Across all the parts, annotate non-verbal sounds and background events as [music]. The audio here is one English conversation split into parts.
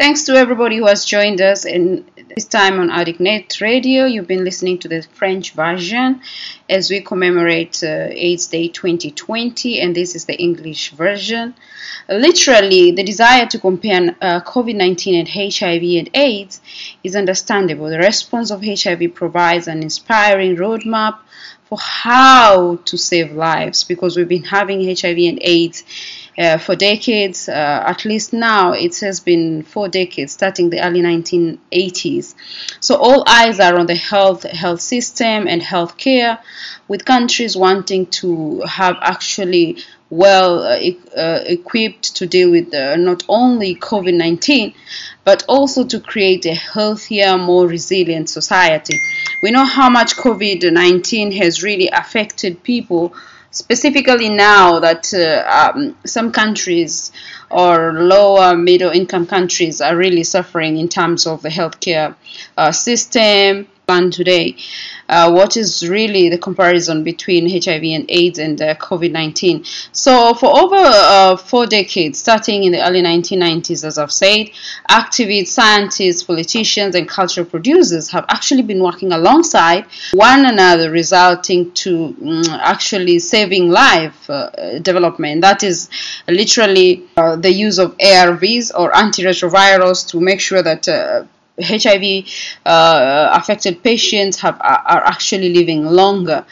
Thanks to everybody who has joined us in this time on AddictNet Radio. You've been listening to the French version as we commemorate uh, AIDS Day 2020, and this is the English version. Literally, the desire to compare uh, COVID 19 and HIV and AIDS is understandable. The response of HIV provides an inspiring roadmap for how to save lives because we've been having HIV and AIDS uh, for decades. Uh, at least now, it has been four decades, starting the early 1980s. So all eyes are on the health health system and healthcare, with countries wanting to have actually well uh, uh, equipped to deal with uh, not only COVID 19, but also to create a healthier, more resilient society. We know how much COVID 19 has really affected people, specifically now that uh, um, some countries or lower middle income countries are really suffering in terms of the healthcare uh, system today. Uh, what is really the comparison between HIV and AIDS and uh, COVID 19? So, for over uh, four decades, starting in the early 1990s, as I've said, activists, scientists, politicians, and cultural producers have actually been working alongside one another, resulting to um, actually saving life uh, development. That is literally uh, the use of ARVs or antiretrovirals to make sure that uh, HIV uh, affected patients have are actually living longer,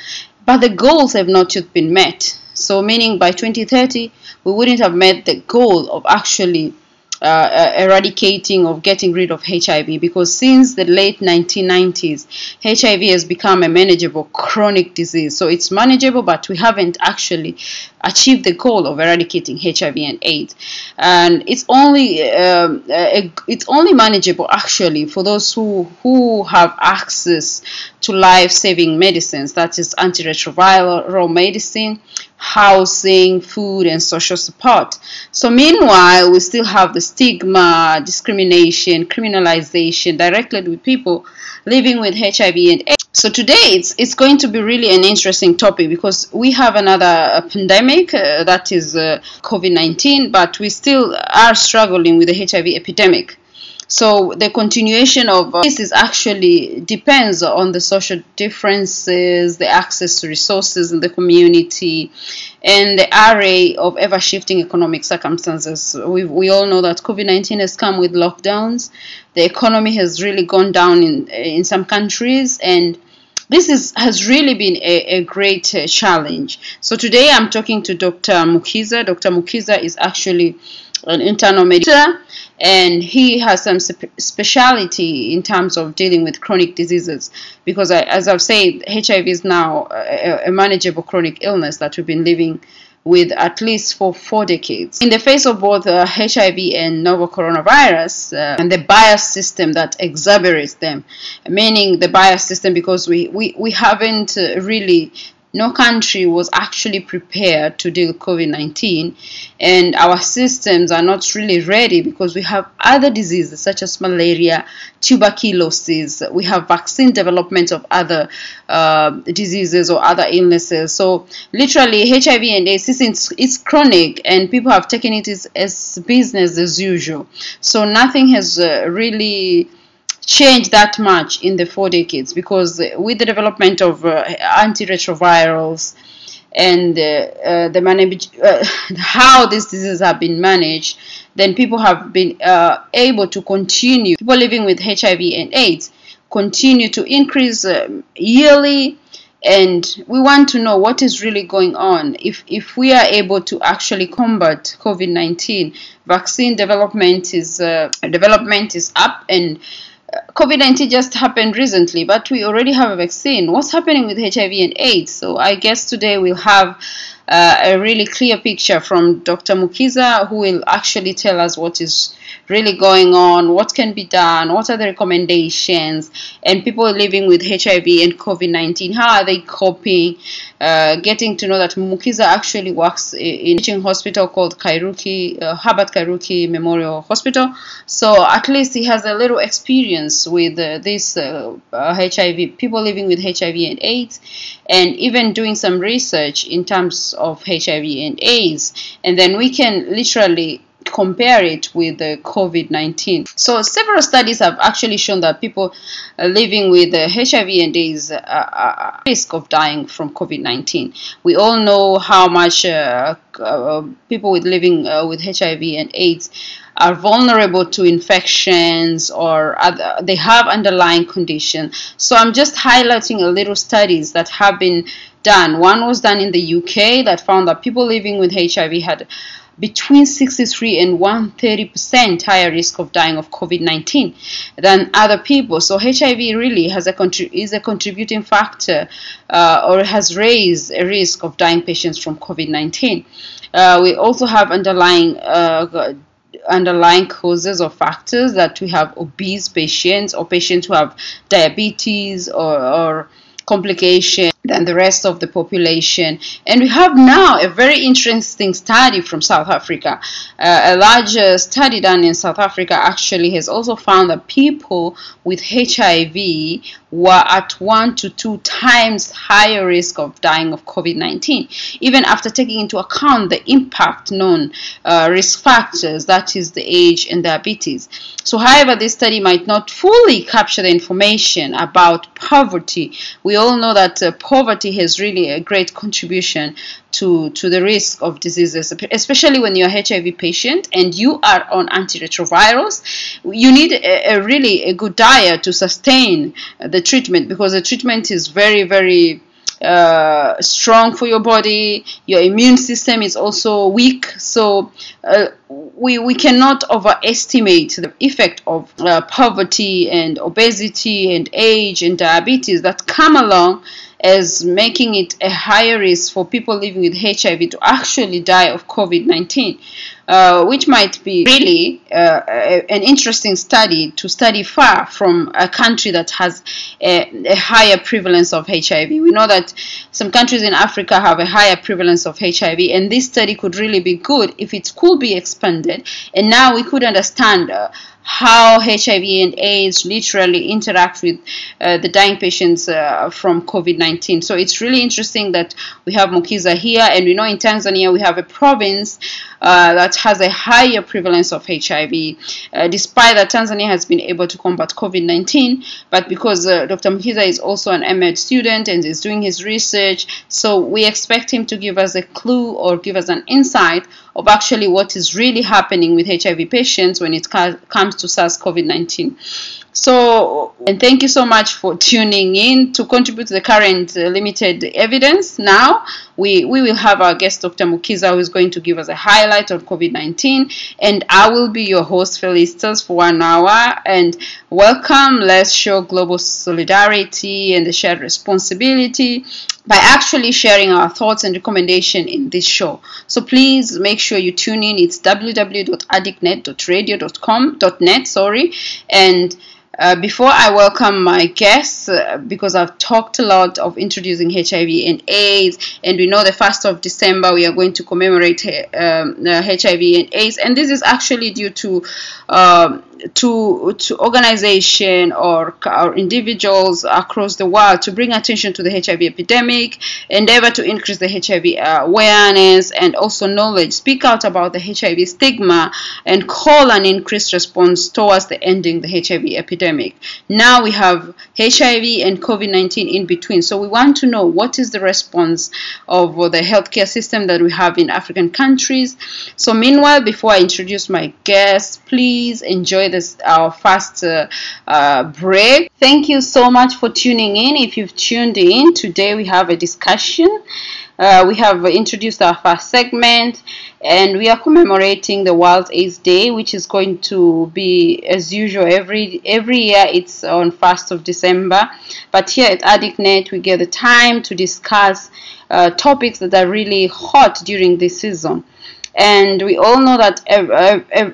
but the goals have not yet been met. So, meaning by 2030, we wouldn't have met the goal of actually uh, uh, eradicating or getting rid of HIV because since the late 1990s, HIV has become a manageable chronic disease. So it's manageable, but we haven't actually achieved the goal of eradicating HIV and AIDS. And it's only um, uh, it's only manageable actually for those who who have access to life-saving medicines, that is antiretroviral medicine, housing, food, and social support. So, meanwhile, we still have the stigma, discrimination, criminalization directed with people living with HIV and AIDS. So today it's it's going to be really an interesting topic because we have another uh, pandemic uh, that is uh, COVID-19, but we still are struggling with the HIV epidemic. So the continuation of uh, this is actually depends on the social differences, the access to resources in the community, and the array of ever shifting economic circumstances. We, we all know that COVID 19 has come with lockdowns. The economy has really gone down in, in some countries, and this is, has really been a, a great uh, challenge. So today I'm talking to Dr. Mukiza. Dr. Mukiza is actually an internal medicine and he has some speciality in terms of dealing with chronic diseases because I, as I've said HIV is now a, a, manageable chronic illness that we've been living with at least for four decades. In the face of both uh, HIV and novel coronavirus uh, and the bias system that exacerbates them, meaning the bias system because we, we, we haven't uh, really no country was actually prepared to deal with COVID 19, and our systems are not really ready because we have other diseases such as malaria, tuberculosis, we have vaccine development of other uh, diseases or other illnesses. So, literally, HIV and AIDS is it's chronic, and people have taken it as, as business as usual. So, nothing has uh, really changed that much in the four decades because with the development of uh, antiretrovirals and uh, uh, the manage uh, [laughs] how these diseases have been managed, then people have been uh, able to continue. People living with HIV and AIDS continue to increase um, yearly and we want to know what is really going on if if we are able to actually combat covid-19 vaccine development is uh, development is up and COVID 19 just happened recently, but we already have a vaccine. What's happening with HIV and AIDS? So, I guess today we'll have uh, a really clear picture from Dr. Mukiza, who will actually tell us what is really going on, what can be done, what are the recommendations, and people living with HIV and COVID 19, how are they coping? Uh, getting to know that Mukiza actually works in a teaching hospital called Kairuki, uh, Hubert Kairuki Memorial Hospital. So at least he has a little experience with uh, this HIV, uh, people living with HIV and AIDS, and even doing some research in terms of HIV and AIDS. And then we can literally compare it with the COVID 19. So, several studies have actually shown that people living with HIV and AIDS are at risk of dying from COVID 19. We all know how much uh, uh, people with living uh, with HIV and AIDS are vulnerable to infections or other, they have underlying condition. So I'm just highlighting a little studies that have been done. One was done in the UK that found that people living with HIV had between 63 and 130% higher risk of dying of COVID-19 than other people. So HIV really has a is a contributing factor uh, or has raised a risk of dying patients from COVID-19. Uh, we also have underlying uh, underlying causes or factors that we have obese patients or patients who have diabetes or, or complication than the rest of the population. And we have now a very interesting study from South Africa. Uh, a large uh, study done in South Africa actually has also found that people with HIV were at one to two times higher risk of dying of COVID 19, even after taking into account the impact known uh, risk factors, that is, the age and diabetes. So, however, this study might not fully capture the information about poverty. We all know that uh, poverty has really a great contribution to, to the risk of diseases, especially when you're HIV patient and you are on antiretrovirals. You need a, a really a good diet to sustain the treatment because the treatment is very, very uh, strong for your body. Your immune system is also weak, so uh, we we cannot overestimate the effect of uh, poverty and obesity and age and diabetes that come along as making it a higher risk for people living with HIV to actually die of COVID 19, uh, which might be really uh, a, an interesting study to study far from a country that has a, a, higher prevalence of HIV. We know that some countries in Africa have a higher prevalence of HIV, and this study could really be good if it could be expanded. And now we could understand. Uh, how HIV and AIDS literally interact with uh, the dying patients uh, from COVID 19. So it's really interesting that we have Mukiza here, and we know in Tanzania we have a province uh, that has a higher prevalence of HIV, uh, despite that Tanzania has been able to combat COVID 19. But because uh, Dr. Mukiza is also an MEd student and is doing his research, so we expect him to give us a clue or give us an insight of actually what is really happening with HIV patients when it comes to SARS-CoV-19. So, and thank you so much for [laughs] tuning in to contribute to the current uh, limited evidence. Now, we, we will have our guest, Dr. Mukiza, who is going to give us a highlight on COVID 19. And I will be your host, Felicitas, for one hour. And welcome. Let's show global solidarity and the shared responsibility by actually sharing our thoughts and recommendation in this show. So please make sure you tune in. It's www.addictnet.radio.com.net, sorry, and uh, before I welcome my guests, uh, because I've talked a lot of introducing HIV and AIDS, and we know the 1st of December we are going to commemorate um, uh, HIV and AIDS, and this is actually due to um, to to organization or, or individuals across the world to bring attention to the HIV epidemic, endeavor to increase the HIV awareness and also knowledge, speak out about the HIV stigma, and call an increased response towards the ending the HIV epidemic. Now we have HIV and COVID-19 in between, so we want to know what is the response of the healthcare system that we have in African countries. So meanwhile, before I introduce my guests, please enjoy this our first uh, uh, break. Thank you so much for tuning in. If you've tuned in, today we have a discussion. Uh, we have introduced our first segment and we are commemorating the World AIDS Day, which is going to be as usual every every year. It's on 1st of December, but here at AddictNet we get the time to discuss uh, topics that are really hot during this season and we all know that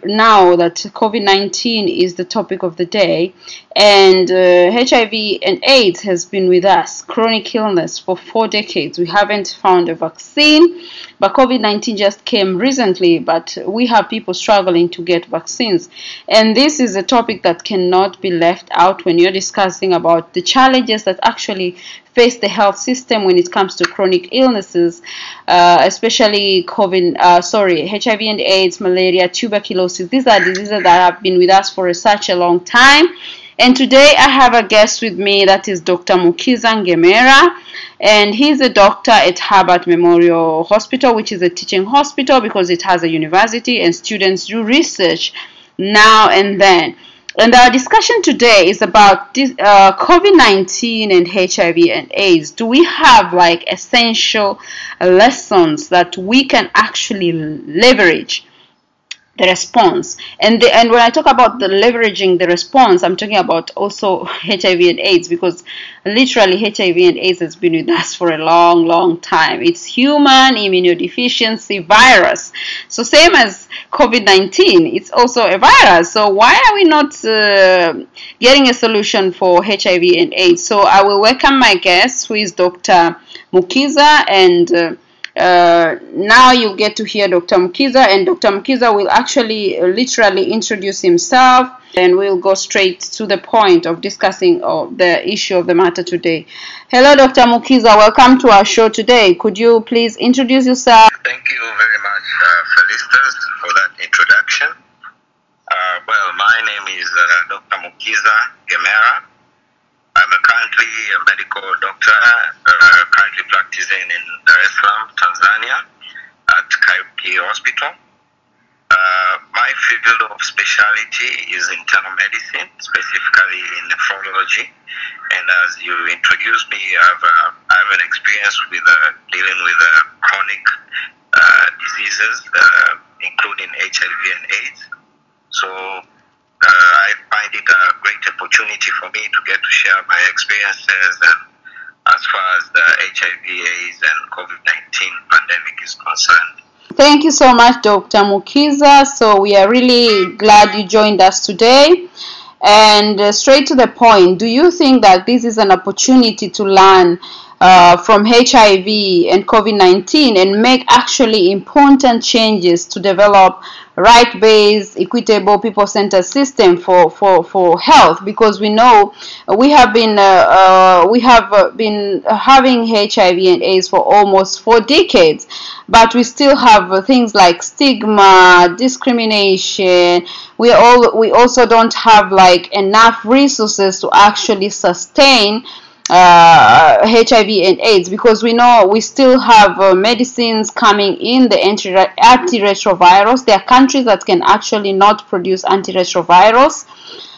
now that COVID-19 is the topic of the day and uh, HIV and AIDS has been with us chronic illness for four decades we haven't found a vaccine but COVID 19 just came recently, but we have people struggling to get vaccines. And this is a topic that cannot be left out when you're discussing about the challenges that actually face the health system when it comes to chronic illnesses, uh, especially COVID, uh, sorry, HIV and AIDS, malaria, tuberculosis. These are diseases that have been with us for such a long time. And today I have a guest with me that is Dr. Mukiza Ngemera. And he's a doctor at Hubert Memorial Hospital, which is a teaching hospital because it has a university and students do research now and then. And our discussion today is about this, uh, COVID 19 and HIV and AIDS. Do we have like essential lessons that we can actually leverage the response. And the, and when i talk about the leveraging the response i'm talking about also [laughs] hiv and aids because literally hiv and aids has been with us for a long long time. It's human immunodeficiency virus. So same as covid-19 it's also a virus. So why are we not uh, getting a solution for hiv and aids? So i will welcome my guest who is dr mukiza and uh, uh, now you get to hear Dr. Mukiza, and Dr. Mukiza will actually uh, literally introduce himself, and we'll go straight to the point of discussing uh, the issue of the matter today. Hello, Dr. Mukiza. Welcome to our show today. Could you please introduce yourself? Thank you very much, uh, Felicitas, for that introduction. Uh, well, my name is uh, Dr. Mukiza Gemera. I'm currently a medical doctor, uh, currently practicing in Dar es Salaam, Tanzania, at Kairuki Hospital. Uh, my field of specialty is internal medicine, specifically in nephrology. And as you introduced me, I have, uh, I have an experience with uh, dealing with uh, chronic uh, diseases, including HIV and AIDS. So uh, I find it a great opportunity for me to get to share my experiences and as far as the HIV, AIDS, and COVID 19 pandemic is concerned. Thank you so much, Dr. Mukiza. So, we are really glad you joined us today. And uh, straight to the point, do you think that this is an opportunity to learn uh, from HIV and COVID 19 and make actually important changes to develop right based, equitable, people centered system for, for, for health because we know we have been, uh, uh, we have uh, been having HIV and AIDS for almost four decades, but we still have things like stigma, discrimination. We, all, we also don't have like enough resources to actually sustain uh, HIV and AIDS because we know we still have uh, medicines coming in the anti- antiretrovirals. There are countries that can actually not produce antiretrovirals.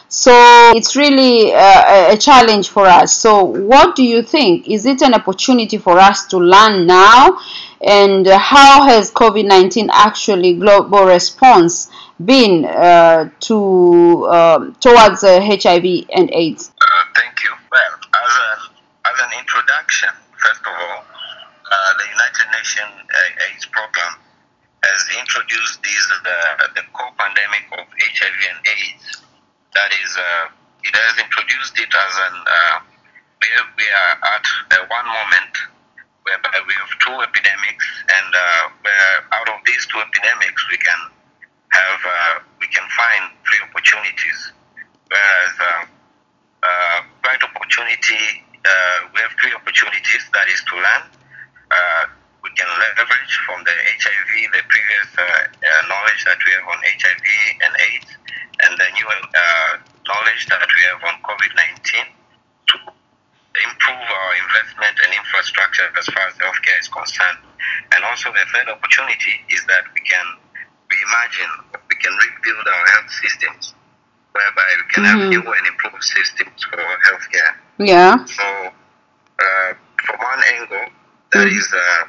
So it's really uh, a challenge for us. So, what do you think? Is it an opportunity for us to learn now? And how has COVID 19 actually global response been uh, to um, towards HIV uh, and AIDS? An introduction, first of all, uh, the United Nations uh, AIDS program has introduced this the, the co-pandemic of HIV and AIDS. That is, uh, it has introduced it as an uh, we, we are at one moment whereby we have two epidemics, and uh, where out of these two epidemics we can have we can find three opportunities, whereas uh, opportunity. Uh, we have three opportunities. That is to learn. Uh, we can leverage from the HIV, the previous uh, uh, knowledge that we have on HIV and AIDS, and the new uh, knowledge that we have on COVID-19 to improve our investment and infrastructure as far as healthcare is concerned. And also the third opportunity is that we can reimagine, we can rebuild our health systems whereby we can mm-hmm. have new and improved systems for healthcare. Yeah. So, uh, from one angle, that mm-hmm. is, uh,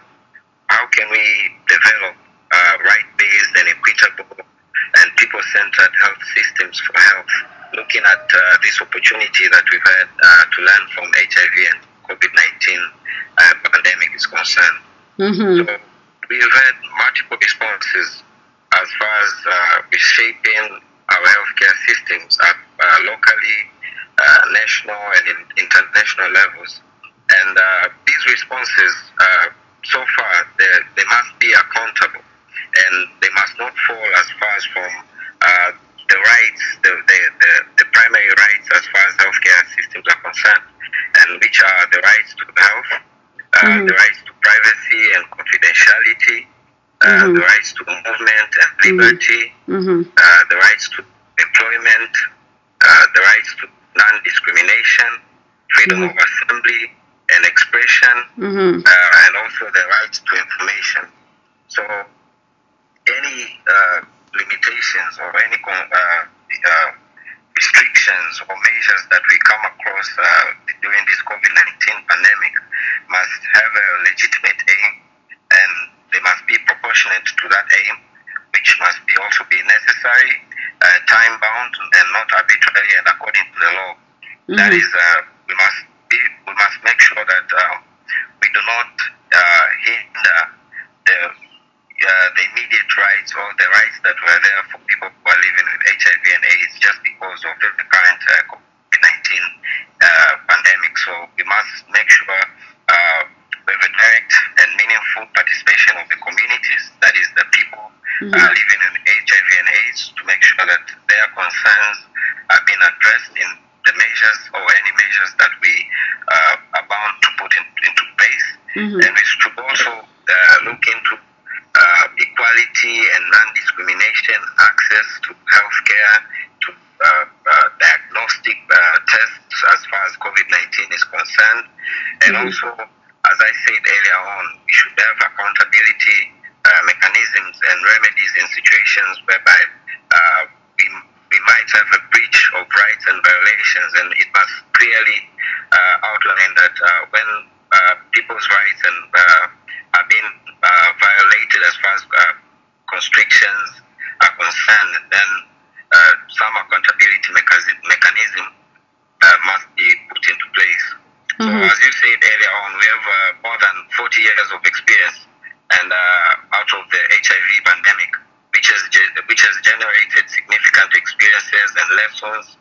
how can we develop uh, right-based and equitable and people-centered health systems for health? Looking at uh, this opportunity that we've had uh, to learn from HIV and COVID-19 uh, pandemic is concerned. Mm-hmm. So we've had multiple responses as far as reshaping our healthcare systems at uh, locally, uh, national, and in international levels. And uh, these responses, uh, so far they, they must be accountable and they must not fall as far as from uh, the rights, the, the, the, the primary rights as far as healthcare systems are concerned, and which are the rights to health, uh, Mhm. the rights to privacy and confidentiality, uh, Mhm. the rights to movement and liberty, Mm-hmm. uh, the rights to employment, uh, the rights to non-discrimination, freedom Mhm. of assembly and expression, Mm-hmm. uh, and also the rights to information. So, any uh, limitations or any con- uh, uh, restrictions or measures that we come across uh, during this COVID 19 pandemic must have a legitimate aim and they must be proportionate to that aim, which must be also be necessary, uh, time bound, and not arbitrary and according to the law. That Mhm. is, uh, we must be, we must make sure that um, we do not uh, hinder the uh, the immediate rights or the rights that were there for people who are living with HIV and AIDS just because of the current uh, COVID 19 uh, pandemic. So we must make sure uh, we have a direct and meaningful participation of the communities, that is, the people Mhm. uh, living in HIV and AIDS, to make sure that their concerns are being addressed in the measures or any measures that we uh, are bound to put in, into place. Mhm. And we should also uh, look into uh, equality and non-discrimination access to healthcare, to uh, uh, diagnostic uh, tests as far as COVID-19 is concerned, and Mhm. also, as I said earlier on, we should have accountability uh, mechanisms and remedies in situations whereby uh, we, we might have a breach of rights and violations, and it must clearly uh, outline that uh, when uh, people's rights and uh, are being uh, violated as far as uh, constrictions are concerned, then uh, some accountability mechanism, mechanism uh, must be put into place. So, Mhm. as you said earlier on, we have uh, more than 40 years of experience, and uh, out of the HIV pandemic, which has ge- which has generated significant experiences and lessons.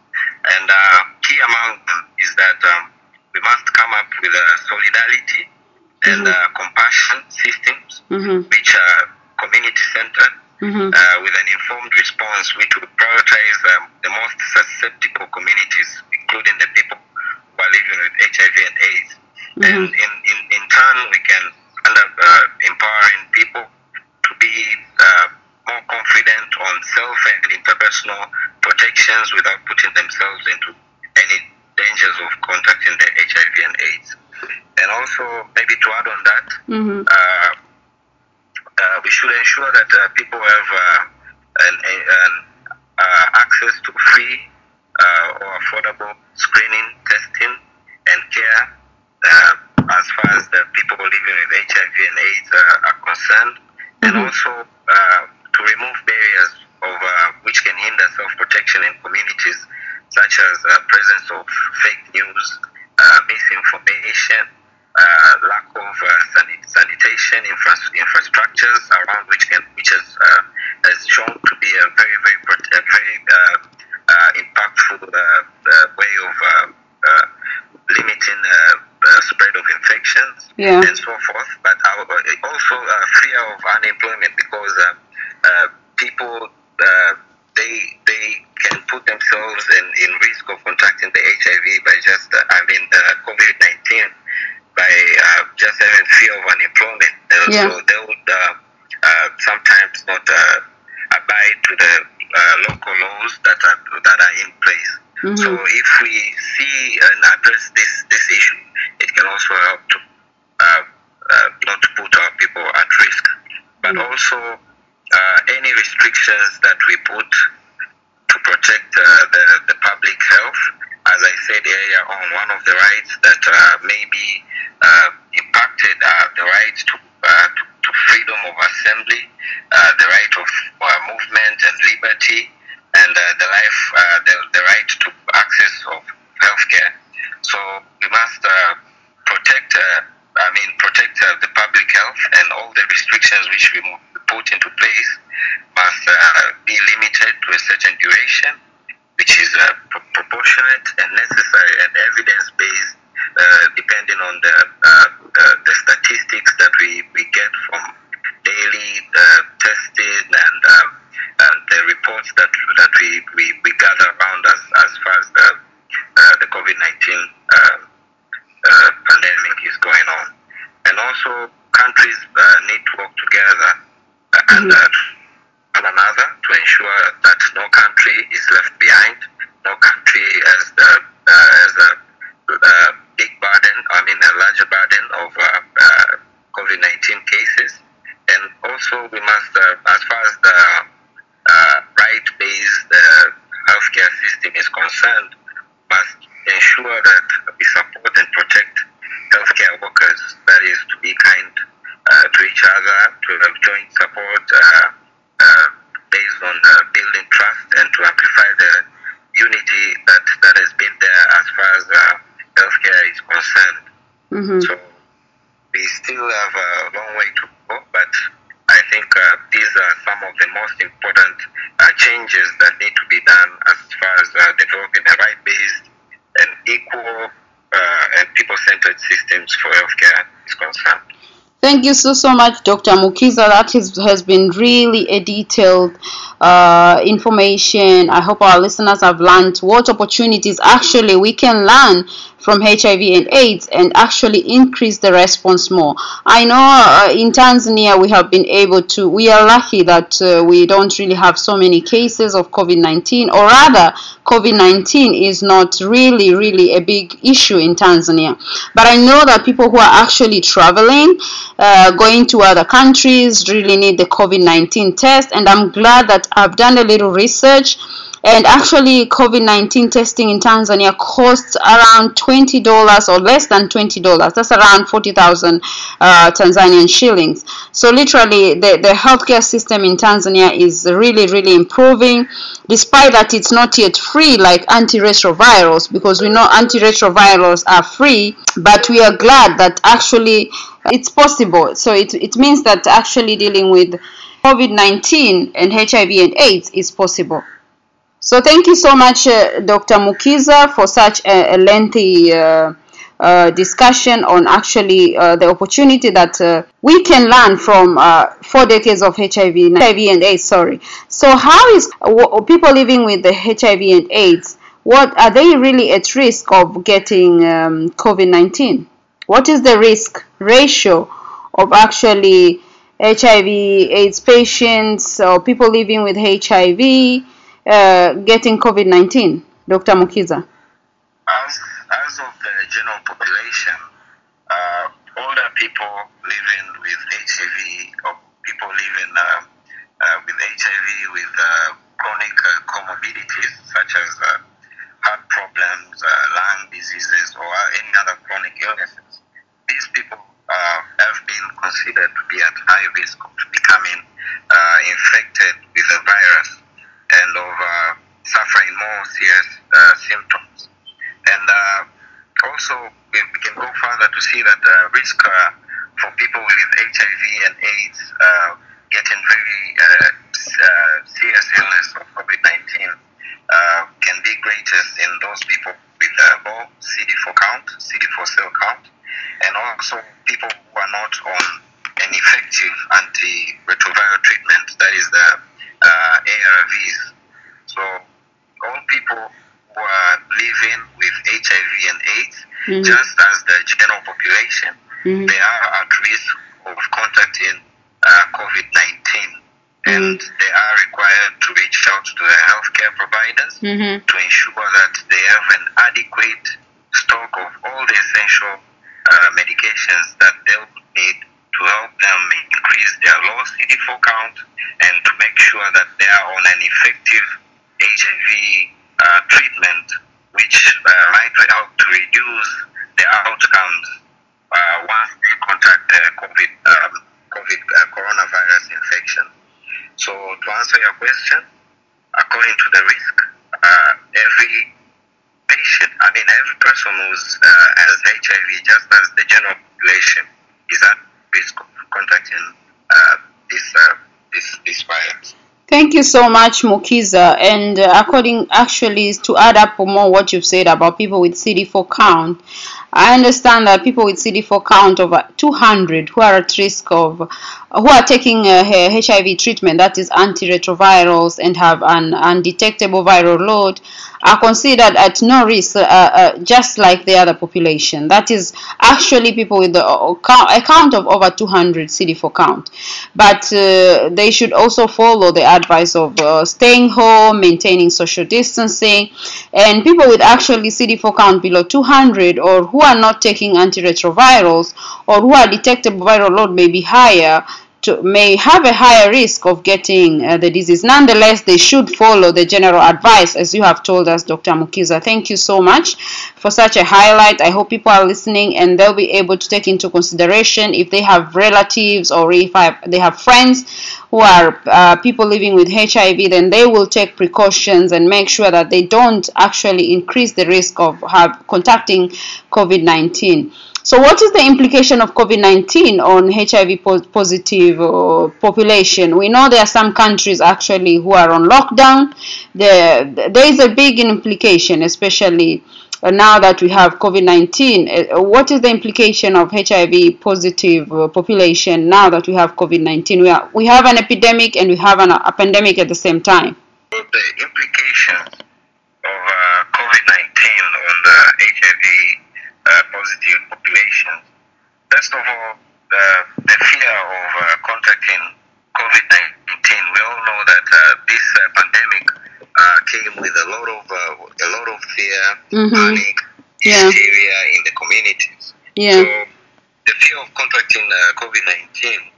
And uh, key among them is that um, we must come up with a solidarity and Mhm. uh, compassion Mhm. which are community centered Mhm. uh, with an informed response which would prioritize um, the most susceptible communities, including the people who are living with HIV and AIDS. And Mhm. in, in, in turn, we can end up uh, empowering people to be uh, more confident on self and interpersonal protections without putting themselves into any dangers of contacting the HIV and AIDS. And also, maybe to add on that, Mhm. uh, uh, we should ensure that uh, people have uh, an, an, uh, access to free uh, or affordable screening, testing, and care uh, as far as the people living with HIV and AIDS uh, are concerned, and Mhm. also uh, to remove barriers of uh, which can hinder self-protection in communities, such as uh, presence of fake news, uh, misinformation, uh, lack of uh, sanit- sanitation infra- infrastructures around which can which has uh, has shown to be a very very a very uh, uh, impactful uh, uh, way of uh, uh, limiting spread of infections Yeah. and so forth. But also uh, fear of unemployment because uh, uh, people uh, they they can put themselves in, in risk of contracting the HIV by just uh, I mean uh, COVID nineteen by uh, just having fear of unemployment. Uh, Yeah. So they would uh, uh, sometimes not uh, abide to the uh, local laws that are that are in place. Mhm. So if we see and address this this issue, it can also help to uh, uh, not to put our people at risk, but Mm. also uh, any restrictions that we put to protect uh, the, the public health. As I said earlier on, one of the rights that uh, may be uh, impacted are the rights to, uh, to, to freedom of assembly, uh, the right of uh, movement and liberty, and uh, the life, uh, the, the right to access of healthcare. So we must uh, protect, uh, I mean, protect uh, the public health and all the restrictions which we mo- put into place must uh, be limited to a certain duration, which is uh, pro- proportionate and necessary and evidence based, uh, depending on the uh, uh, the statistics that we, we and uh, one another to ensure that no country is left behind, no country has the uh, has a uh, big burden, I mean a larger burden of uh, uh, COVID-19 cases, and also we must, uh, as far as the uh, right-based uh, is concerned, must ensure that we support and protect healthcare workers. That is to be kind uh, to each other, to have joint support uh, uh, based on uh, building trust, and to amplify the unity that, that has been there as far as uh, healthcare is concerned. Mhm. So we still have a long way to go, but uh, these are some of the most important uh, changes that need to be done as far as uh, developing a right-based and equal uh, and people-centered systems for healthcare is concerned. Thank you so so much, Dr. Mukiza. That is, has been really a detailed uh, information. I hope our listeners have learned what opportunities actually we can learn from HIV and AIDS and actually increase the response more. I know uh, in Tanzania we have been able to, we are lucky that uh, we don't really have so many cases of COVID 19, or rather, COVID 19 is not really, really a big issue in Tanzania. But I know that people who are actually traveling, uh, going to other countries, really need the COVID 19 test, and I'm glad that I've done a little research and actually covid-19 testing in tanzania costs around $20 or less than $20 that's around 40000 uh, tanzanian shillings. So literally the, the healthcare system in tanzania is really really improving. Despite that it's not yet free like antiretrovirals because we know antiretrovirals are free but we are glad that actually it's possible. So it, it means that actually dealing with covid-19 and hiv and aids is possible so thank you so much, uh, Dr. Mukiza, for such a, a lengthy uh, uh, discussion on actually uh, the opportunity that uh, we can learn from uh, four decades of HIV, HIV and AIDS. Sorry. So how is w- people living with the HIV and AIDS? What are they really at risk of getting um, COVID-19? What is the risk ratio of actually HIV/AIDS patients or people living with HIV? Uh, getting COVID 19, Dr. Mukiza? As, as of the general population, uh, older people living with HIV or people living uh, uh, with HIV with uh, chronic uh, comorbidities such as uh, heart problems, lung diseases, or any other chronic illnesses, these people have been considered to be at high risk of becoming infected with the virus and of uh, suffering more serious uh, symptoms. And uh, also, we, we can go further to see that uh, risk uh, for people with HIV and AIDS uh, getting very uh, serious illness of COVID 19 uh, can be greatest in those people with low CD4 count, CD4 cell count, and also people who are not on an effective antiretroviral treatment, that is the uh, ARVs. So all people who are living with HIV and AIDS, Mhm. just as the general population, Mhm. they are at risk of contacting uh, COVID-19, and they are required to reach out to their healthcare providers Mm-hmm. to ensure that they have an adequate stock of all the essential uh, medications that they would need to help them increase their low CD4 count and to make sure that they are on an effective HIV uh, treatment, which uh, might help to reduce the outcomes uh, once they contract the COVID, um, COVID uh, coronavirus infection. So, to answer your question, according to the risk, uh, every patient, I mean, every person who uh, has HIV, just as the general population, is at uh, this uh, this this. Thank you so much, Mukiza. And uh, according, actually, to add up more what you've said about people with CD4 count, I understand that people with CD4 count over 200 who are at risk of, who are taking uh, HIV treatment, that is antiretrovirals, and have an undetectable viral load, are considered at no risk, uh, uh, just like the other population. That is actually people with the, uh, a count of over 200 CD4 count. But uh, they should also follow the advice of uh, staying home, maintaining social distancing, and people with actually CD4 count below 200 or who are not taking antiretrovirals or who are detectable viral load may be higher to, may have a higher risk of getting uh, the disease. Nonetheless, they should follow the general advice, as you have told us, Dr. Mukiza. Thank you so much for such a highlight. I hope people are listening and they'll be able to take into consideration if they have relatives or if they have friends who are uh, people living with HIV, then they will take precautions and make sure that they don't actually increase the risk of have, contacting COVID 19. So, what is the implication of COVID 19 on HIV positive uh, population? We know there are some countries actually who are on lockdown. There, there is a big implication, especially uh, now that we have COVID 19. Uh, what is the implication of HIV positive uh, population now that we have COVID 19? We, we have an epidemic and we have an, a pandemic at the same time. The implications of uh, COVID 19 on the HIV uh, positive populations. First of all, the, the fear of uh, contracting COVID-19. We all know that uh, this uh, pandemic uh, came with a lot of uh, a lot of fear, mm-hmm. panic, yeah. hysteria in the communities. Yeah. So the fear of contracting COVID-19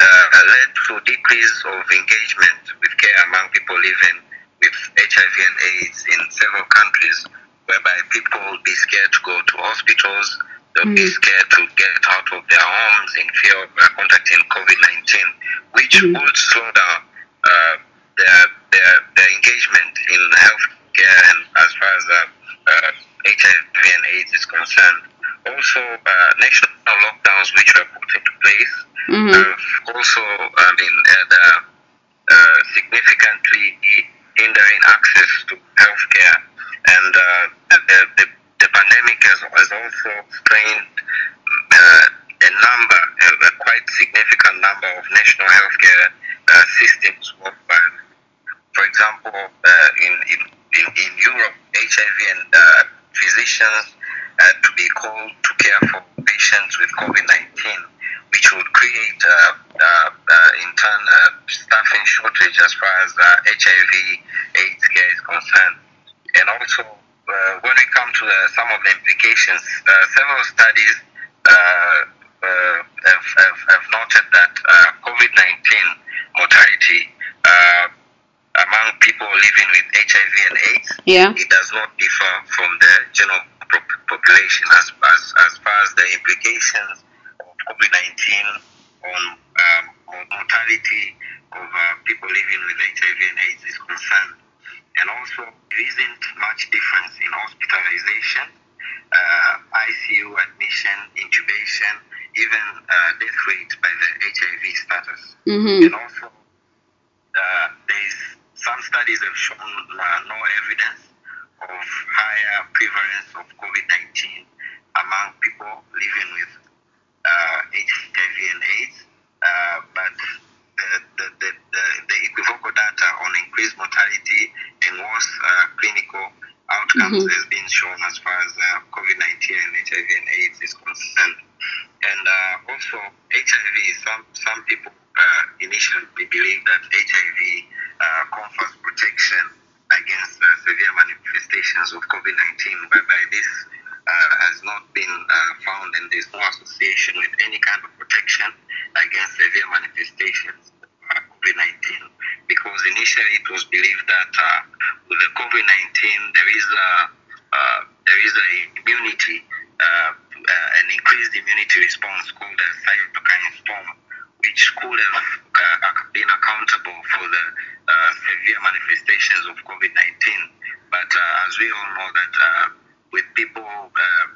led to decrease of engagement with care among people living with HIV and AIDS in several countries whereby people will be scared to go to hospitals, they'll mm. be scared to get out of their homes in fear of uh, contracting COVID 19, which mm. would slow down uh, their, their, their engagement in healthcare and as far as uh, HIV uh, and AIDS is concerned. Also, uh, national lockdowns which were put into place mm-hmm. have also, I mean, uh, significantly hindering access to healthcare and uh, the, the, pandemic has, has also strained uh, a number, a, a, quite significant number of national healthcare uh, systems worldwide. For example, uh, in, in, in, in, Europe, HIV and uh, physicians had to be called to care for patients with COVID 19, which would create, uh, in turn, staffing shortage as far as HIV AIDS care is concerned. And also, uh, when we come to the, some of the implications, uh, several studies uh, uh, have, have, have, noted that COVID 19 mortality among people living with HIV and AIDS, yeah. it does not differ from the general population as, as, as far as the implications of COVID 19 on um, mortality of uh, people living with HIV and AIDS is concerned. And also, there isn't much difference in hospitalization, uh, ICU admission, intubation, even uh, death rate by the HIV status. Mm-hmm. And also, uh, there's some studies have shown uh, no evidence of higher prevalence of COVID 19 among people living with HIV uh, and AIDS. Uh, but the, the, the, the, the equivocal data on increased mortality and worse uh, clinical outcomes mm-hmm. has been shown as far as uh, COVID 19 and HIV and AIDS is concerned. And uh, also, HIV, some, some people uh, initially believe that HIV uh, confers protection against uh, severe manifestations of COVID 19, whereby this has not been found and there's no association with any kind of protection against severe manifestations of COVID 19 because initially it was believed that uh, with the COVID 19 there is a uh, there is a immunity, uh, uh, an increased immunity response called a cytokine storm, which could have uh, been accountable for the severe manifestations of COVID 19. But as we all know that with people um,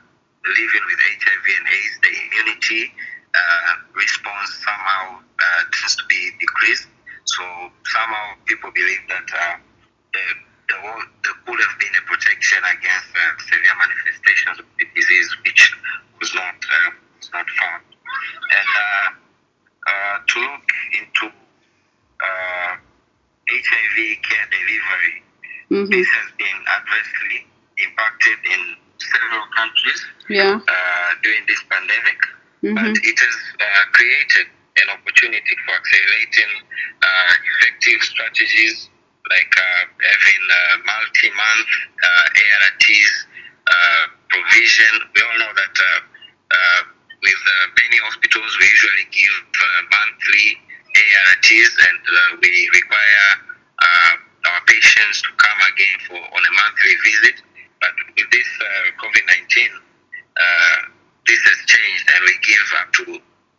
living with HIV and AIDS, the immunity uh, response somehow uh, tends to be decreased. So somehow people believe that uh, the there could have been a protection against uh, severe manifestations of the disease, which was not uh, was not found. And uh, to look into HIV care delivery, mm-hmm. this has been adversely in several countries Yeah. uh, during this pandemic, Mhm. but it has uh, created an opportunity for accelerating uh, effective strategies like uh, having uh, multi-month uh, ARTs uh, provision. We all know that uh, uh, with uh, many hospitals, we usually give uh, monthly ARTs, and uh, we require uh, our patients to come again for on a monthly visit. But with this uh, COVID-19, uh, this has changed, and we give up to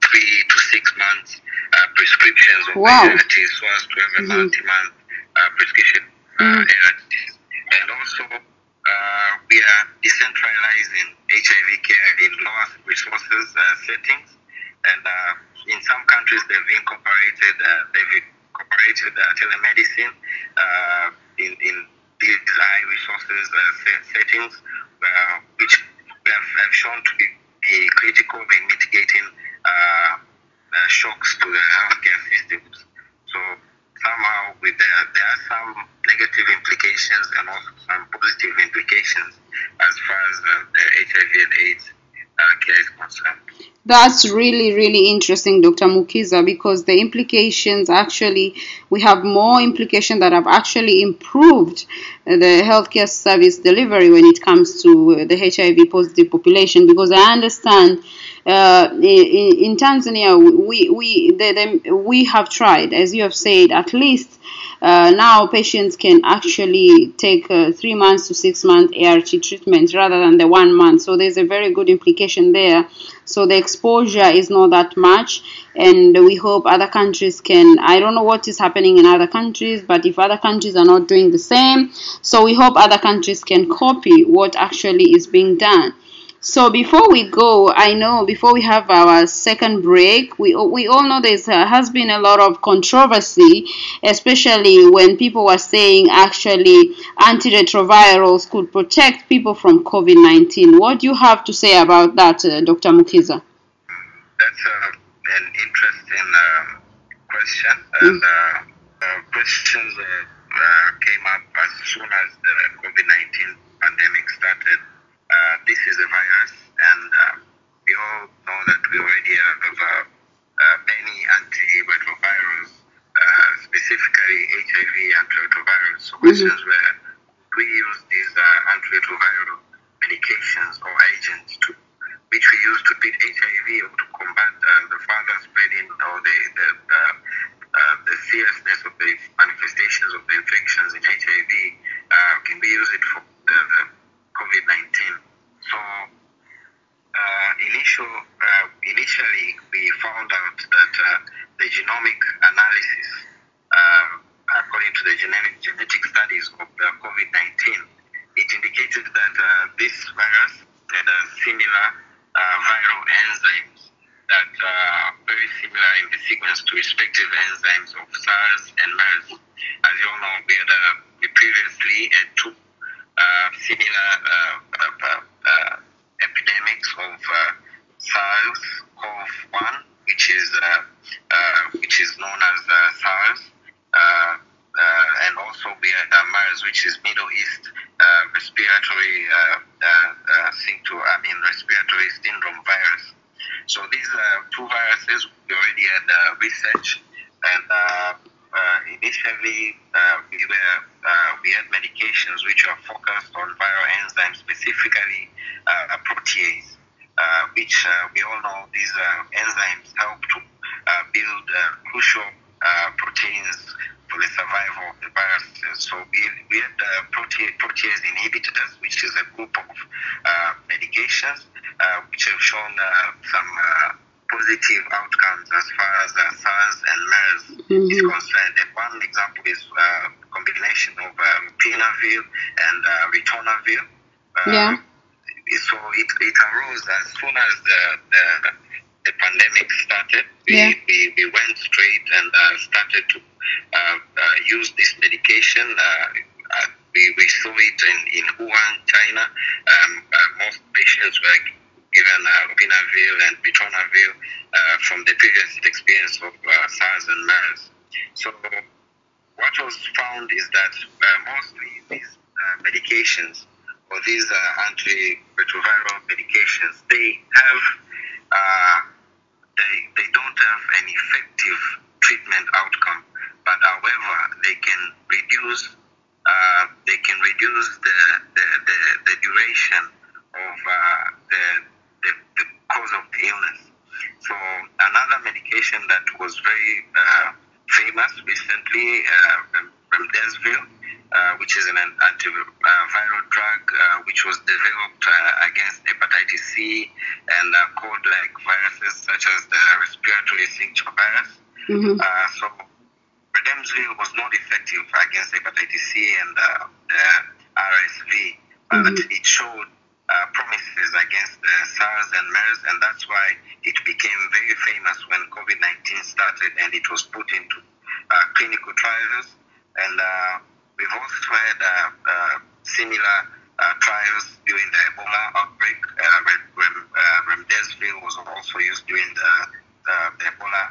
three to six months uh, prescriptions of Wow. ARTs, so as to have a Mhm. multi-month uh, prescription. ARTs. And also, uh, we are decentralizing HIV care in lower resources uh, settings, and uh, in some countries they've incorporated uh, they've incorporated uh, telemedicine uh, in in these high resources uh, settings, uh, which have, have shown to be, be critical in mitigating uh, uh, shocks to the healthcare systems. So somehow, with the, there are some negative implications and also some positive implications as far as uh, the HIV and AIDS That's really, really interesting, Dr. Mukiza, because the implications actually, we have more implications that have actually improved uh, the healthcare service delivery when it comes to uh, the HIV positive population. Because I understand uh, in, in Tanzania, we, we, the, the, we have tried, as you have said, at least uh, now patients can actually take uh, three months to six month ART treatment rather than the one month. So there's a very good implication there. So the exposure is not that much, and we hope other countries can. I don't know what is happening in other countries, but if other countries are not doing the same, so we hope other countries can copy what actually is being done. So before we go, I know before we have our second break, we we all know there uh, has been a lot of controversy, especially when people were saying actually antiretrovirals could protect people from COVID-19. What do you have to say about that, uh, Dr. Mukiza? That's uh, an interesting um, question, and uh, uh, questions uh, uh, came up as soon as the COVID 19 pandemic started. Uh, this is a virus, and uh, we all know that we already have uh, uh, many antiretrovirals, uh, specifically HIV antiretrovirals. So, questions were we use these uh, antiretroviral medications or agents to which we use to treat HIV or to combat uh, the further spreading or the the, uh, uh, the seriousness of the manifestations of the infections in HIV. Uh, can we use it for the, the COVID-19? So uh, initial, uh, initially we found out that uh, the genomic analysis, um, according to the genetic, genetic studies of the COVID-19, it indicated that uh, this virus had a similar uh, viral enzymes that are very similar in the sequence to respective enzymes of SARS and MERS. As you all know, we had uh, we previously had two uh, Um, similar uh, uh, uh, epidemics of uh, SARS-CoV-1, which is uh, uh, which is known as uh, SARS, uh, and also we had MERS, which is Middle East respiratory symptom, I mean respiratory syndrome virus. So these two viruses we already had research, and initially we were we had medications which were focused on viral enzymes, specifically uh, protease, uh, which uh, we all know these enzymes help to build crucial proteins for the survival of the viruses. So we, we had uh, prote- protease inhibitors, which is a group of uh, medications uh, which have shown some positive outcomes as far as uh, SARS and MERS is Mhm. concerned. And one example is uh, combination of um, Lopinavir and uh, Ritonavir. Uh, Yeah. So it, it arose as soon as the, the, the pandemic started. We, Yeah. we, we went straight and uh, started to uh, uh, use this medication. Uh, uh, we, we saw it in, in Wuhan, China. Um, most patients were given uh, and Ritonavir uh, from the previous experience of uh, SARS and MERS. So what was found is that uh, mostly these uh, medications or these uh, antiretroviral medications, they have they, they don't have an effective treatment outcome, but however they can reduce uh, they can reduce the the, the, the duration of uh, the, the, the cause of the illness. So another medication that was very uh, famous recently, uh, remdesivir, uh, which is an antiviral drug uh, which was developed uh, against hepatitis C and uh, cold-like viruses such as the respiratory syncytial virus. Mm-hmm. Uh, so remdesivir was not effective against hepatitis C and uh, the RSV, but mm-hmm. it showed uh, promises against the SARS and MERS, and that's why it became very famous when COVID 19 started and it was put into uh, clinical trials. And uh, we've also had uh, uh, similar trials during the Ebola outbreak. Rem- remdesivir was also used during the, the Ebola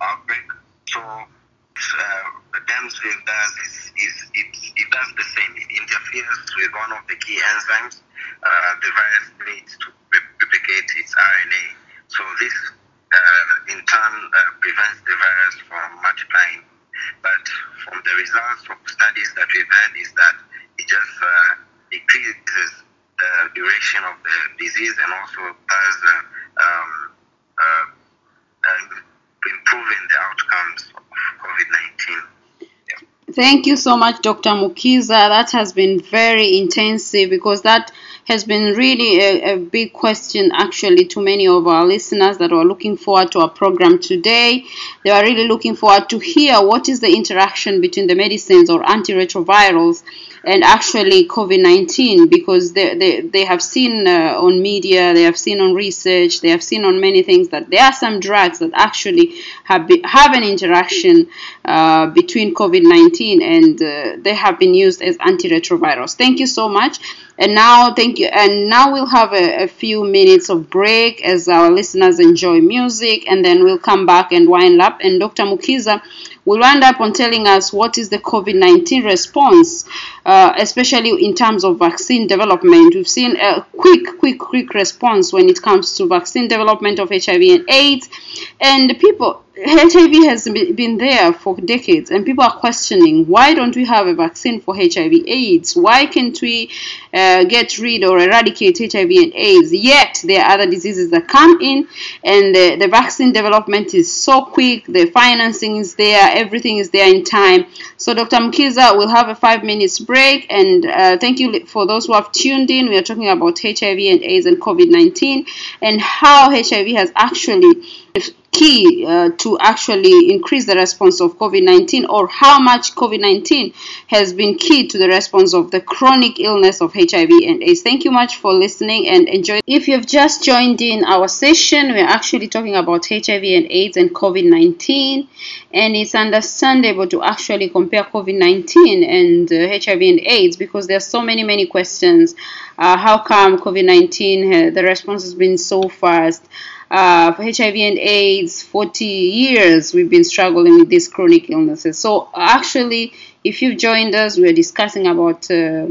outbreak. So uh, the Remdesivir does is, is it, it does the same. It interferes with one of the key enzymes uh, the virus needs to replicate its RNA. So this uh, in turn uh, prevents the virus from multiplying. But from the results of studies that we've had is that it just uh, decreases the duration of the disease and also does uh, um, improving the outcomes of COVID 19. Thank you so much, Dr. Mukiza. That has been very intensive because that has been really a, a, big question actually to many of our listeners that are looking forward to our program today. They are really looking forward to hear what is the interaction between the medicines or antiretrovirals and actually COVID-19 because they, they, they have seen uh, on media, they have seen on research, they have seen on many things that there are some drugs that actually have, be, have an interaction uh, between COVID-19 and uh, they have been used as antiretrovirals. Thank you so much. And now, thank you. And now we'll have a, a, few minutes of break as our listeners enjoy music, and then we'll come back and wind up. And Dr. Mukiza will wind up on telling us what is the COVID 19 response, uh, especially in terms of vaccine development. We've seen a quick, quick, quick response when it comes to vaccine development of HIV and AIDS, and people HIV has been there for decades, and people are questioning why don't we have a vaccine for HIV/AIDS? Why can't we uh, get rid or eradicate HIV and AIDS? Yet there are other diseases that come in, and the, the vaccine development is so quick, the financing is there, everything is there in time. So, Dr. Mukiza, we'll have a five minutes break, and uh, thank you for those who have tuned in. We are talking about HIV and AIDS and COVID 19 and how HIV has actually key uh, to actually increase the response of COVID-19 or how much COVID-19 has been key to the response of the chronic illness of HIV and AIDS. Thank you much for listening and enjoy. If you've just joined in our session, we're actually talking about HIV and AIDS and COVID-19 and it's understandable to actually compare COVID-19 and uh, HIV and AIDS because there are so many, many questions. Uh, how come COVID-19, uh, the response has been so fast? Uh, for HIV and AIDS, 40 years we've been struggling with these chronic illnesses. So actually, if you've joined us, we're discussing about uh,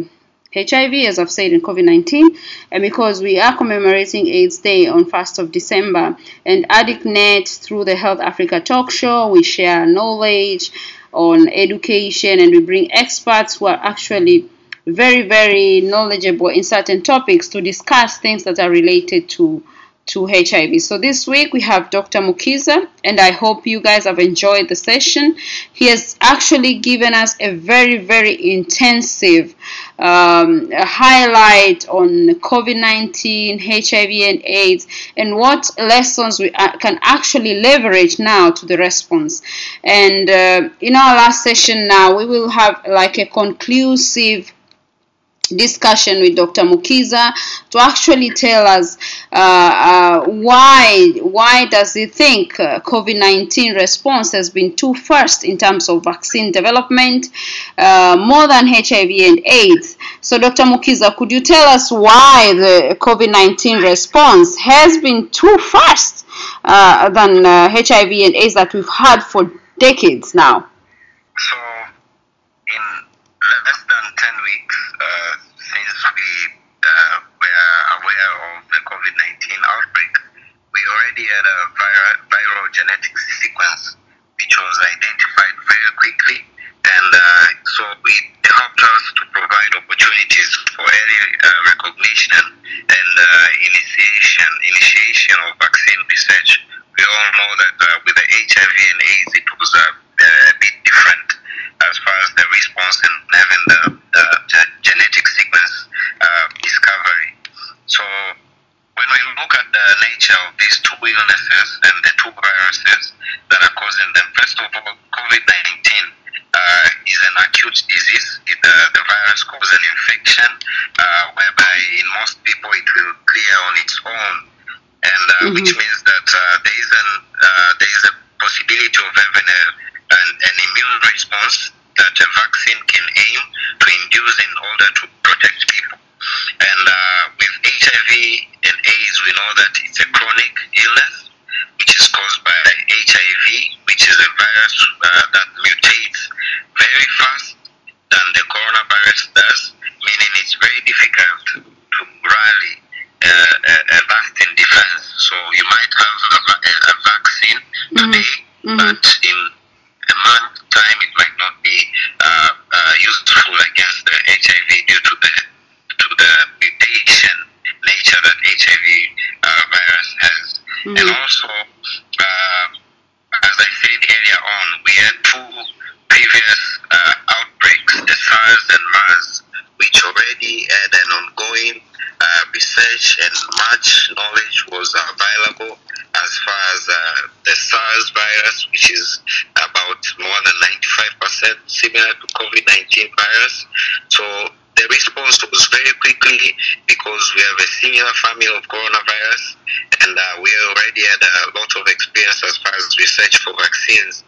HIV, as I've said, in COVID-19, and because we are commemorating AIDS Day on 1st of December, and AddictNet through the Health Africa talk show, we share knowledge on education, and we bring experts who are actually very, very knowledgeable in certain topics to discuss things that are related to to HIV. So this week we have Dr. Mukiza, and I hope you guys have enjoyed the session. He has actually given us a very, very intensive um, highlight on COVID 19, HIV, and AIDS, and what lessons we uh, can actually leverage now to the response. And uh, in our last session, now we will have like a conclusive discussion with Dr. Mukiza to actually tell us uh, uh, why why does he think uh, COVID-19 response has been too fast in terms of vaccine development uh, more than HIV and AIDS. So Dr. Mukiza, could you tell us why the COVID-19 response has been too fast uh, than HIV and AIDS that we've had for decades now? So less than 10 weeks uh, since we uh, were aware of the COVID 19 outbreak, we already had a viral, viral genetic sequence which was identified very quickly. And uh, so it helped us to provide opportunities for early uh, recognition and uh, initiation, initiation of vaccine research. We all know that uh, with the HIV and AIDS, it was uh, a bit different as far as the response and having the, the, the genetic sequence uh, discovery. So when we look at the nature of these two illnesses and the two viruses that are causing them, first of all, COVID 19 uh, is an acute disease. It, uh, the virus causes an infection uh, whereby in most people it will clear on its own, and uh, Mhm. which means that uh, there is an uh, there is a possibility of having a, an, an immune response that a vaccine can aim to induce in order to protect people. And uh, with HIV and AIDS, we know that it's a chronic illness which is caused by HIV, which is a virus uh, that mutates very fast than the coronavirus does, meaning it's very difficult to, to rally uh, a, a lasting defense. So you might have a, a, a vaccine today, Mhm. but in a month time it might not be uh, useful against the HIV due to the to the mutation nature that HIV uh, virus has. And Mhm. also, uh, as I said earlier on, we had two previous uh, outbreaks, the SARS and MERS, which already had an ongoing uh, research and much knowledge was available as far as uh, the SARS virus, which is about more than 95% similar to COVID 19 virus. So the response was very quickly because we have a similar family of coronavirus and uh, we already had a lot of experience as far as research for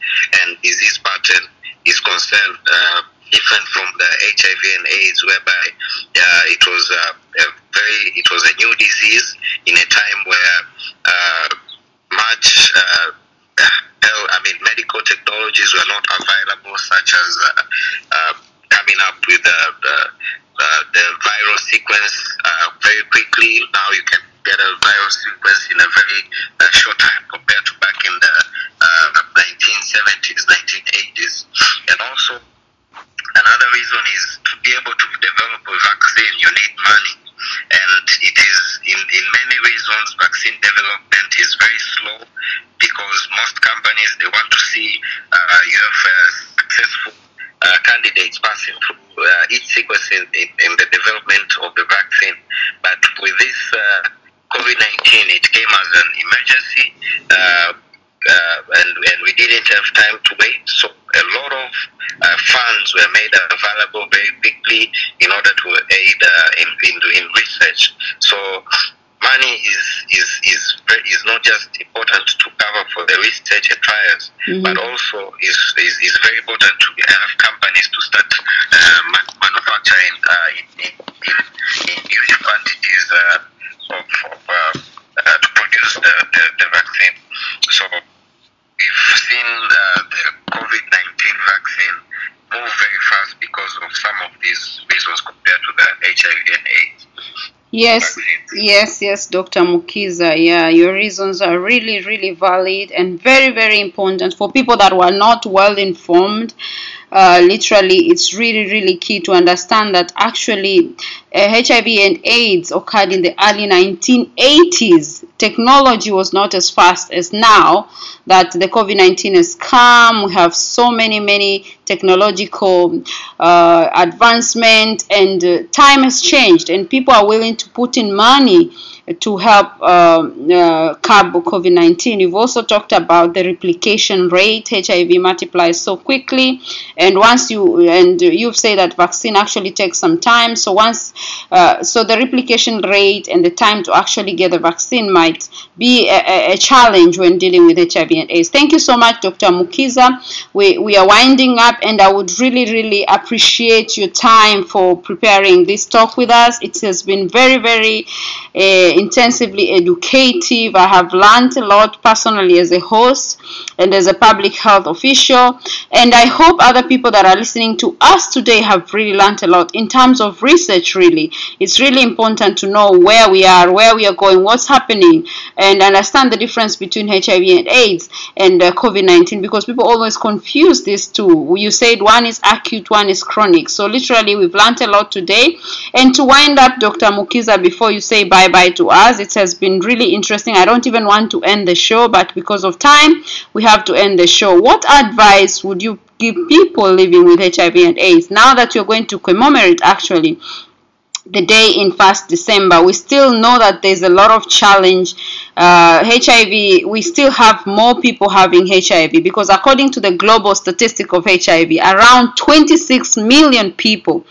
Yes, yes, yes, Dr. Mukiza. Yeah, your reasons are really, really valid and very, very important for people that were not well informed. Uh, literally, it's really, really key to understand that actually uh, HIV and AIDS occurred in the early 1980s. Technology was not as fast as now that the COVID 19 has come. We have so many, many technological uh, advancement, and uh, time has changed, and people are willing to put in money to help um, uh, curb COVID 19. You've also talked about the replication rate. HIV multiplies so quickly, and once you and you've said that vaccine actually takes some time. So once, uh, so the replication rate and the time to actually get the vaccine might be a, a- challenge when dealing with HIV and AIDS. Thank you so much, Dr. Mukiza. We we are winding up, and I would really really appreciate your time for preparing this talk with us. It has been very very uh, intensively educative. I have learned a lot personally as a host, and as a public health official. And I hope other people that are listening to us today have really learned a lot in terms of research, really. It's really important to know where we are, where we are going, what's happening, and understand the difference between HIV and AIDS and uh, COVID 19 because people always confuse these two. You said one is acute, one is chronic. So, literally, we've learned a lot today. And to wind up, Dr. Mukiza, before you say bye bye to us, it has been really interesting. I don't even want to end the show, but because of time, we have to end the show. What advice would you give people living with HIV and AIDS now that you're going to commemorate actually the day in fast december we still know that there's a lot of challenge uh, hiv we still have more people having hiv because according to the global statistic of hiv around 26 million people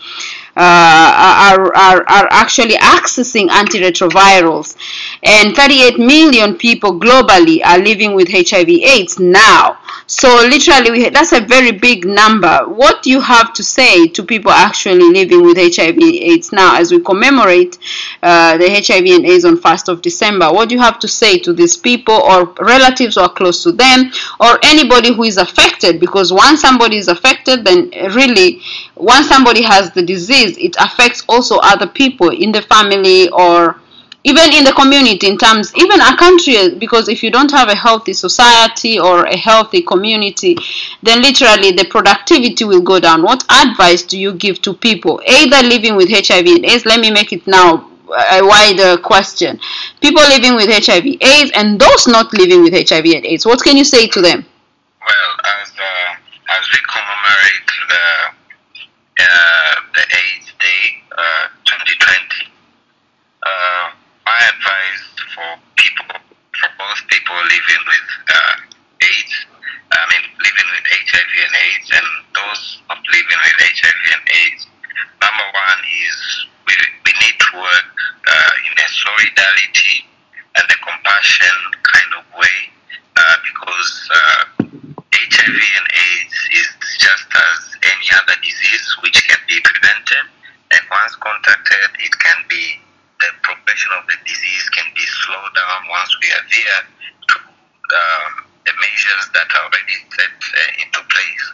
Uh, are, are, are actually accessing antiretrovirals. And 38 million people globally are living with hiv aids now so literally, we, that's a very big number. What you have to say to people actually living with HIV/AIDS now, as we commemorate uh, the HIV and AIDS on 1st of December? What do you have to say to these people, or relatives are close to them, or anybody who is affected? Because once somebody is affected, then really, once somebody has the disease, it affects also other people in the family or even in the community in terms even a country because if you don't have a healthy society or a healthy community then literally the productivity will go down. What advice do you give to people either living with hiv and aids? Let me make it now a wider question. People living with hiv aids and those not living with hiv and aids what can you say to them? Well as uh, as we commemorate the uh, the aids day uh, 2020 uh, advice for people, for both people living with uh, AIDS, I mean, living with HIV and AIDS, and those not living with HIV and AIDS, number one is we, we need to work uh, in a solidarity we are there to um, the measures that are already set uh, into place.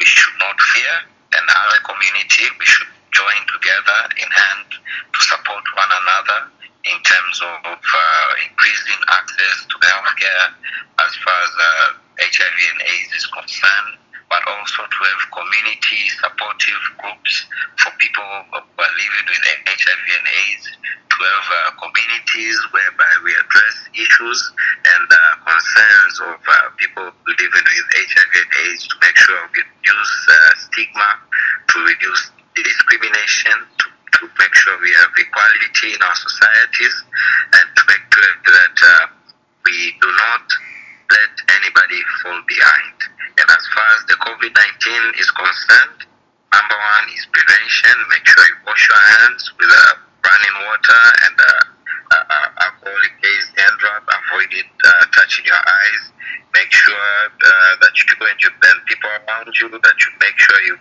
We should not fear, and as a community, we should join together in hand to support one another in terms of uh, increasing access to healthcare as far as uh, HIV and AIDS is concerned but also to have community supportive groups for people who are living with HIV and AIDS, to have uh, communities whereby we address issues and uh, concerns of uh, people living with HIV and AIDS to make sure we reduce uh, stigma, to reduce discrimination, to, to make sure we have equality in our societies, and to make sure that uh, we do not let anybody fall behind. And as far as the COVID 19 is concerned, number one is prevention. Make sure you wash your hands with uh, running water and uh, uh, uh alcoholic based hand rub. Avoid it uh, touching your eyes. Make sure uh, that you and, you, and people around you that you make sure you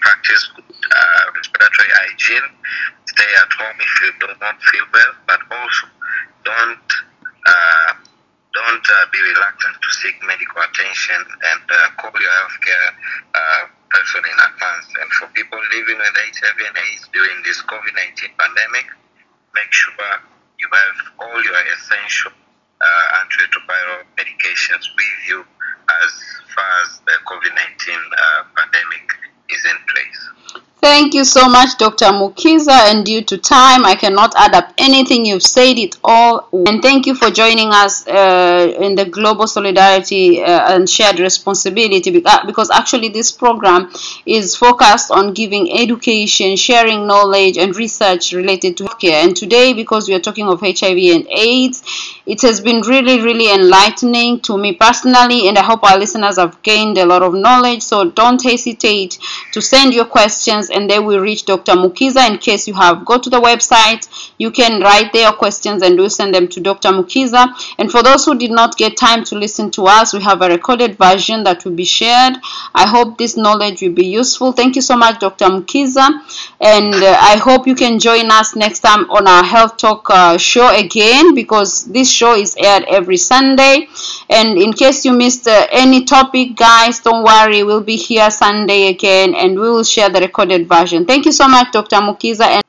practice good respiratory hygiene. Stay at home if you do not feel well, but also don't don't uh, be reluctant to seek medical attention and uh, call your healthcare uh, person in advance. And for people living with HIV and AIDS during this COVID 19 pandemic, make sure you have all your essential uh, antiretroviral medications with you as far as the COVID 19 uh, pandemic is in place. Thank you so much, Dr. Mukiza. And due to time, I cannot add up anything. You've said it all. And thank you for joining us uh, in the Global Solidarity uh, and Shared Responsibility because actually this program is focused on giving education, sharing knowledge, and research related to healthcare. And today, because we are talking of HIV and AIDS, it has been really, really enlightening to me personally. And I hope our listeners have gained a lot of knowledge. So don't hesitate to send your questions and they will reach Dr. Mukiza. In case you have go to the website, you can write their questions and we'll send them to Dr. Mukiza. And for those who did not get time to listen to us, we have a recorded version that will be shared. I hope this knowledge will be useful. Thank you so much, Dr. Mukiza. And uh, I hope you can join us next time on our Health Talk uh, show again because this show is aired every Sunday. And in case you missed uh, any topic, guys, don't worry. We'll be here Sunday again and we will share the recorded version. Thank you so much, Dr. Mukiza. And